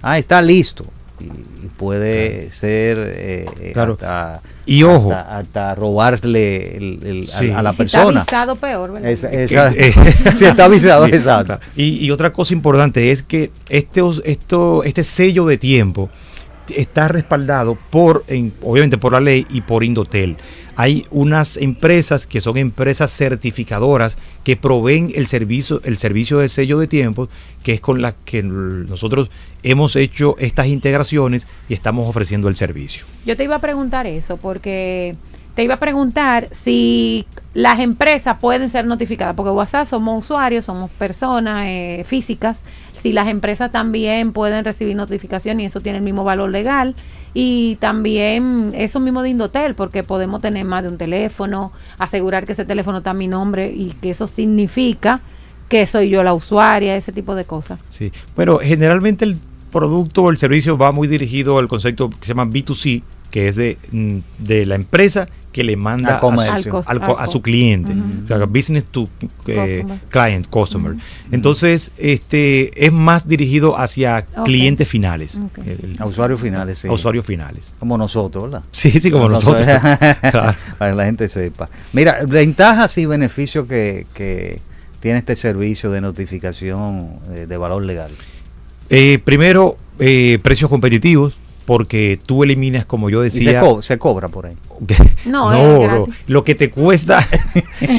Ah, está listo. Y, puede ser eh, eh, Claro. hasta, Y ojo. hasta, hasta robarle el- el- a- Sí. a, la Y si está persona. avisado, peor, ¿verdad? Esa- eh, si está avisado, Sí, exacto. Y, y otra cosa importante es que este, esto, este sello de tiempo está respaldado por, en- obviamente por la ley y por Indotel. Hay unas empresas que son empresas certificadoras que proveen el servicio, el servicio de sello de tiempos, que es con la que nosotros hemos hecho estas integraciones y estamos ofreciendo el servicio. Yo te iba a preguntar eso porque te iba a preguntar si las empresas pueden ser notificadas, porque WhatsApp somos usuarios, somos personas eh, físicas, si las empresas también pueden recibir notificación y eso tiene el mismo valor legal. Y también eso mismo de Indotel, porque podemos tener más de un teléfono, asegurar que ese teléfono está a mi nombre y que eso significa que soy yo la usuaria, ese tipo de cosas. Sí. Bueno, generalmente el producto o el servicio va muy dirigido al concepto que se llama B2C, que es de, mm, de la empresa que le manda a, Al su, al a su cliente, o sea, business to eh, Customer. client, customer. Entonces, este es más dirigido hacia clientes finales, el- A usuarios finales, sí. a usuarios finales. Como nosotros, ¿verdad? Sí, sí, como nosotros. Claro. Para que la gente sepa. Mira, ventajas y beneficios que, que tiene este servicio de notificación eh, de valor legal. Eh, primero, eh, precios competitivos, porque tú eliminas, como yo se, decía, co- se cobra por ahí. No, no, es no, lo que te cuesta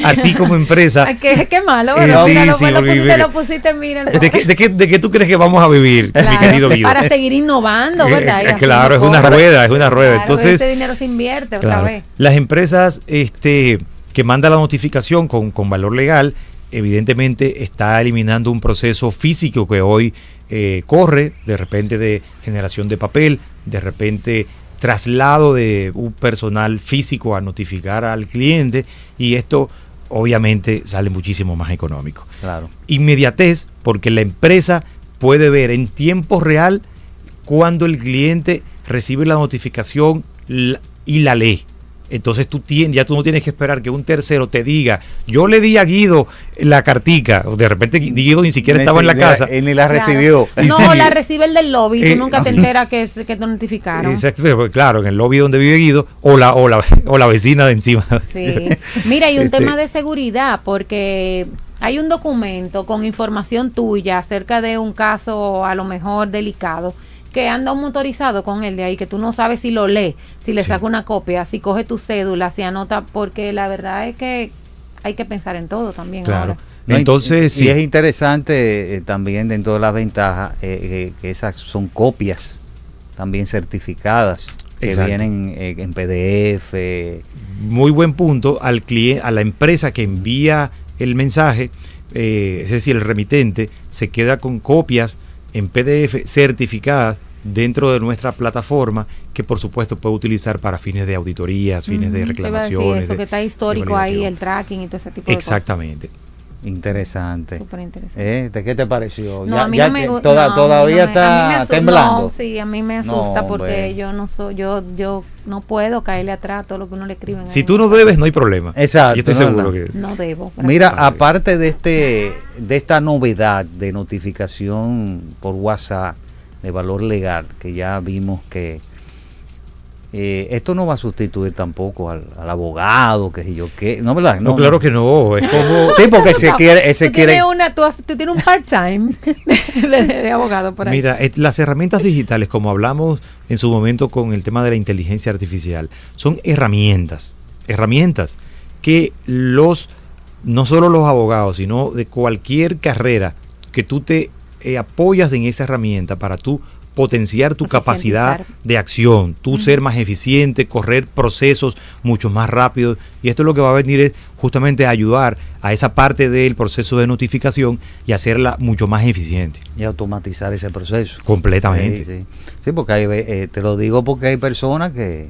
a ti como empresa. Qué, qué malo, Eh, ¿verdad? sí, sí, lo pusiste, lo pusiste, mira. ¿De qué, de qué- de qué tú crees que vamos a vivir, mi querido Guido? Para seguir innovando, ¿verdad? Y Eh, claro, es una rueda, es una rueda. Claro, Entonces, ese dinero se invierte otra vez. las empresas este, que mandan la notificación con, con valor legal, evidentemente está eliminando un proceso físico que hoy eh, corre, de repente de generación de papel, de repente traslado de un personal físico a notificar al cliente y esto obviamente sale muchísimo más económico Claro. inmediatez, porque la empresa puede ver en tiempo real cuando el cliente recibe la notificación y la lee. Entonces tú tien- ya tú no tienes que esperar que un tercero te diga, yo le di a Guido la cartica, o de repente Gui- Guido ni siquiera estaba en la casa. Ni, ni la recibió. Y No, sí. la recibe el del lobby, Eh, tú nunca te enteras que, que te notificaron. Exacto, claro, en el lobby donde vive Guido, o la, o la, o la vecina de encima. Sí. Mira, hay un Este, tema de seguridad porque hay un documento con información tuya acerca de un caso a lo mejor delicado que anda un motorizado con el de ahí que tú no sabes si lo lee, si le Sí. saca una copia, si coge tu cédula, si anota, porque la verdad es que hay que pensar en todo también Claro. ahora. Entonces, y, sí. es interesante eh, también dentro de las ventajas eh, eh, que esas son copias también certificadas que Exacto. vienen eh, en PDF. muy buen punto al cliente, a la empresa que envía el mensaje, eh, es decir, el remitente, se queda con copias en PDF certificadas dentro de nuestra plataforma que por supuesto puede utilizar para fines de auditorías, fines de a reclamaciones. eso, de- que está histórico ahí, el tracking y todo ese tipo de Exactamente. interesante. cosas. Súper interesante. ¿Eh? ¿De qué te pareció? No, Ya- a mí ya no me toda- no, a todavía no me- a está asusta- temblando. No, sí, a mí me No, asusta porque hombre. yo no soy, yo, yo no puedo caerle atrás todo lo que uno le escribe. Si tú no debes, no hay problema. Exacto, Yo estoy no, seguro que... No debo. Mira, aparte de este de esta novedad de notificación por WhatsApp de valor legal, que ya vimos que eh, esto no va a sustituir tampoco al, al abogado, que sé yo qué, no verdad, No, claro que no. Es como... sí, porque se No, quiere, ese tú quiere, Tienes una, tú tienes un part-time de, de abogado por ahí. Mira, eh, las herramientas digitales, como hablamos en su momento con el tema de la inteligencia artificial, son herramientas, herramientas que los, no solo los abogados, sino de cualquier carrera que tú te eh, apoyas en esa herramienta para tú potenciar tu capacidad de acción, tú ser más eficiente, correr procesos mucho más rápidos. Y esto lo que va a venir es justamente a ayudar a esa parte del proceso de notificación y hacerla mucho más eficiente. y automatizar ese proceso. Completamente. Sí, sí. Sí, porque hay, eh, te lo digo porque hay personas que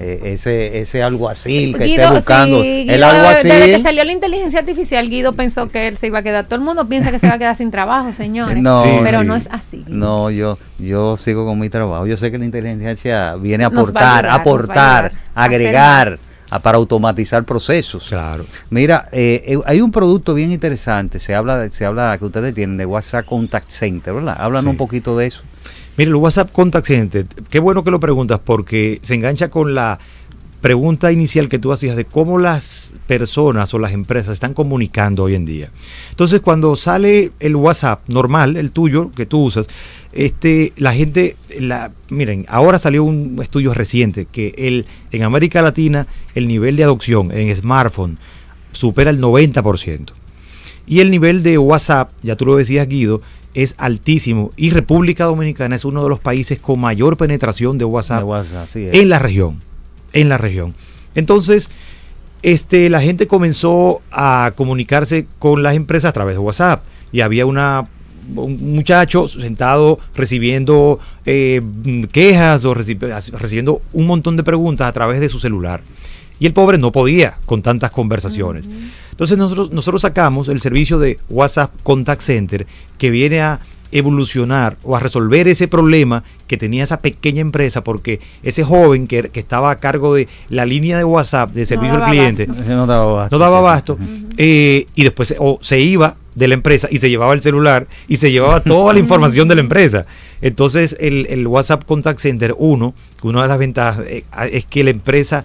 eh, ese ese alguacil que Guido, esté buscando sí, el Guido, alguacil Desde que salió la inteligencia artificial, Guido pensó que él se iba a quedar. Todo el mundo piensa que se va a quedar sin trabajo, señores. No, Sí, pero sí. no es así. No, yo, yo sigo con mi trabajo. Yo sé que la inteligencia viene a aportar, ayudar, a aportar, ayudar agregar a- para automatizar procesos. Claro. Mira, eh, eh, hay un producto bien interesante. Se habla, se habla que ustedes tienen de WhatsApp Contact Center, ¿verdad? Hablan Sí. un poquito de eso. Mire, el WhatsApp Contact Center, qué bueno que lo preguntas porque se engancha con la pregunta inicial que tú hacías de cómo las personas o las empresas están comunicando hoy en día. Entonces, cuando sale el WhatsApp normal, el tuyo, que tú usas, este, la gente, la, miren, ahora salió un estudio reciente que el, en América Latina el nivel de adopción en smartphone supera el 90%. Y el nivel de WhatsApp, ya tú lo decías Guido, es altísimo y República Dominicana es uno de los países con mayor penetración de WhatsApp, De en la región. En la región. Entonces, este, la gente comenzó a comunicarse con las empresas a través de WhatsApp. Y había una, un muchacho sentado recibiendo eh, quejas o reci- recibiendo un montón de preguntas a través de su celular. Y el pobre no podía con tantas conversaciones. Entonces nosotros, nosotros sacamos el servicio de WhatsApp Contact Center que viene a evolucionar o a resolver ese problema que tenía esa pequeña empresa porque ese joven que, que estaba a cargo de la línea de WhatsApp de servicio al cliente abasto. No daba abasto. no daba sí. abasto Ujú. eh, y después se, o se iba de la empresa y se llevaba el celular y se llevaba toda la información de la empresa. Entonces el, el WhatsApp Contact Center 1, una de las ventajas eh, es que la empresa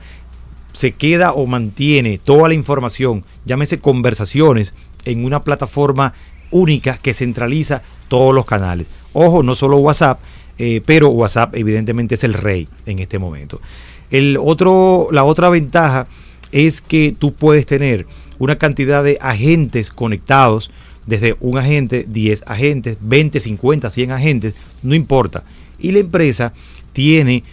se queda o mantiene toda la información, llámese conversaciones, en una plataforma única que centraliza todos los canales. Ojo, no solo WhatsApp, eh, pero WhatsApp evidentemente es el rey en este momento. El otro, la otra ventaja es que tú puedes tener una cantidad de agentes conectados, desde un agente, 10 agentes, 20, 50, 100 agentes, no importa. Y la empresa tiene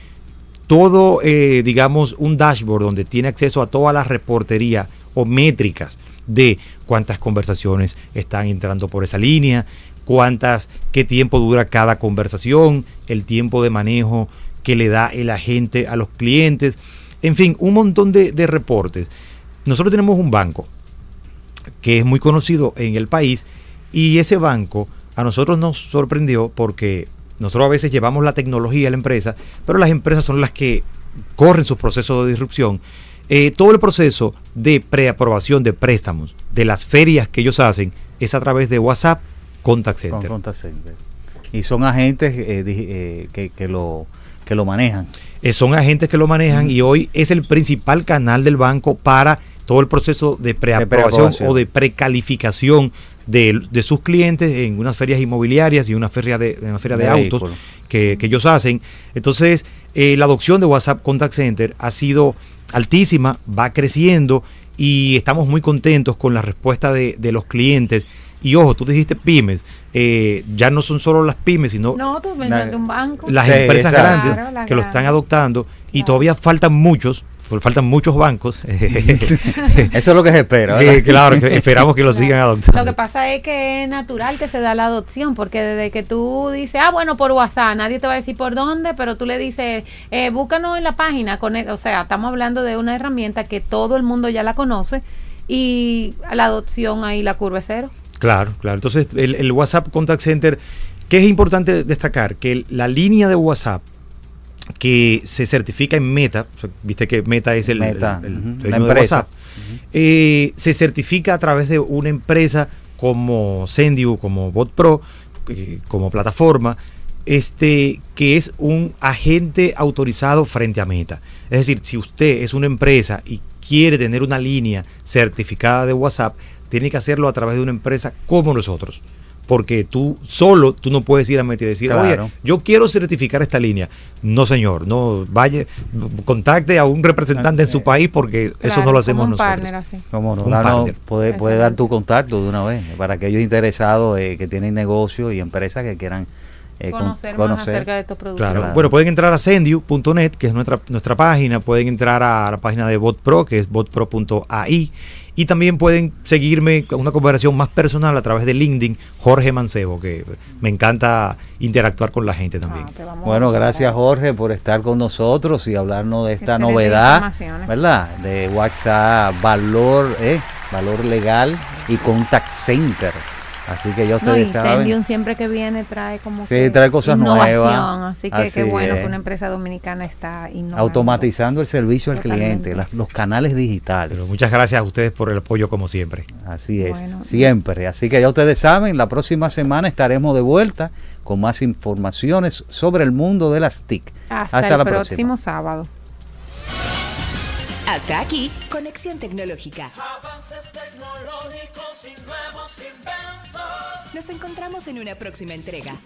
todo, eh, digamos, un dashboard donde tiene acceso a toda la reportería o métricas de cuántas conversaciones están entrando por esa línea, cuántas, qué tiempo dura cada conversación, el tiempo de manejo que le da el agente a los clientes, en fin, un montón de, de reportes. Nosotros tenemos un banco que es muy conocido en el país y ese banco a nosotros nos sorprendió porque nosotros a veces llevamos la tecnología a la empresa, pero las empresas son las que corren sus procesos de disrupción. Eh, todo el proceso de preaprobación de préstamos, de las ferias que ellos hacen, es a través de WhatsApp Contact Con Center. contact center. Y son agentes eh, eh, que, que lo, que lo manejan. Son agentes que lo manejan y hoy es el principal canal del banco para todo el proceso de preaprobación preaprobación. o de precalificación de, de sus clientes en unas ferias inmobiliarias y una feria de, una feria de, De autos que, que ellos hacen. Entonces, eh, la adopción de WhatsApp Contact Center ha sido altísima, va creciendo y estamos muy contentos con la respuesta de, de los clientes. Y ojo, tú dijiste pymes, eh, ya no son solo las pymes, sino No, tú mencionaste un banco. las Sí, empresas exacto. grandes que lo están adoptando y todavía faltan muchos, faltan muchos bancos. Eso es lo que se espera. claro, que esperamos que lo sigan adoptando. Lo que pasa es que es natural que se da la adopción, porque desde que tú dices, ah, bueno, por WhatsApp, nadie te va a decir por dónde, pero tú le dices, eh, búscanos en la página. Con e- o sea, estamos hablando de una herramienta que todo el mundo ya la conoce y la adopción ahí la curva es cero. Claro, claro. Entonces, el, el WhatsApp Contact Center, que es importante destacar que la línea de WhatsApp que se certifica en Meta, viste que Meta es el, Meta, el- el la de empresa. WhatsApp, eh, se certifica a través de una empresa como Sendiu, como BotPro, eh, como plataforma, este, que es un agente autorizado frente a Meta. Es decir, si usted es una empresa y quiere tener una línea certificada de WhatsApp, tiene que hacerlo a través de una empresa como nosotros. Porque tú solo, tú no puedes ir a Meta y decir, Claro. oye, yo quiero certificar esta línea. No, señor, no vaya, contacte a un representante en su país porque eso no lo hacemos como un nosotros. partner así. Cómo no, Un Danos- partner. puede, puede dar tu contacto de una vez para aquellos interesados eh, que tienen negocios y empresas que quieran eh, con- conocer, más acerca de estos productos. Claro. Claro. Bueno, pueden entrar a sendiu.net, que es nuestra, nuestra página. Pueden entrar a la página de BotPro, que es botpro.ai. Y también pueden seguirme con una conversación más personal a través de LinkedIn, Jorge Mancebo, que me encanta interactuar con la gente también. Ah, vamos Bueno, gracias Jorge por estar con nosotros y hablarnos de esta Excelente novedad. ¿verdad? De WhatsApp, valor, eh, valor legal y contact center. Así que ya No, ustedes y saben. Sendium siempre que viene trae como Sí, que trae cosas innovación, nuevas. Así que Así qué bueno es. que una empresa dominicana está innovando. Automatizando el servicio al cliente, las- los canales digitales. Pero muchas gracias a ustedes por el apoyo como siempre. Así es, Bueno. siempre. Así que ya ustedes saben, la próxima semana estaremos de vuelta con más informaciones sobre el mundo de las TIC. Hasta, el próximo sábado. Hasta aquí, Conexión Tecnológica. Avances tecnológicos y nuevos. Nos encontramos en una próxima entrega.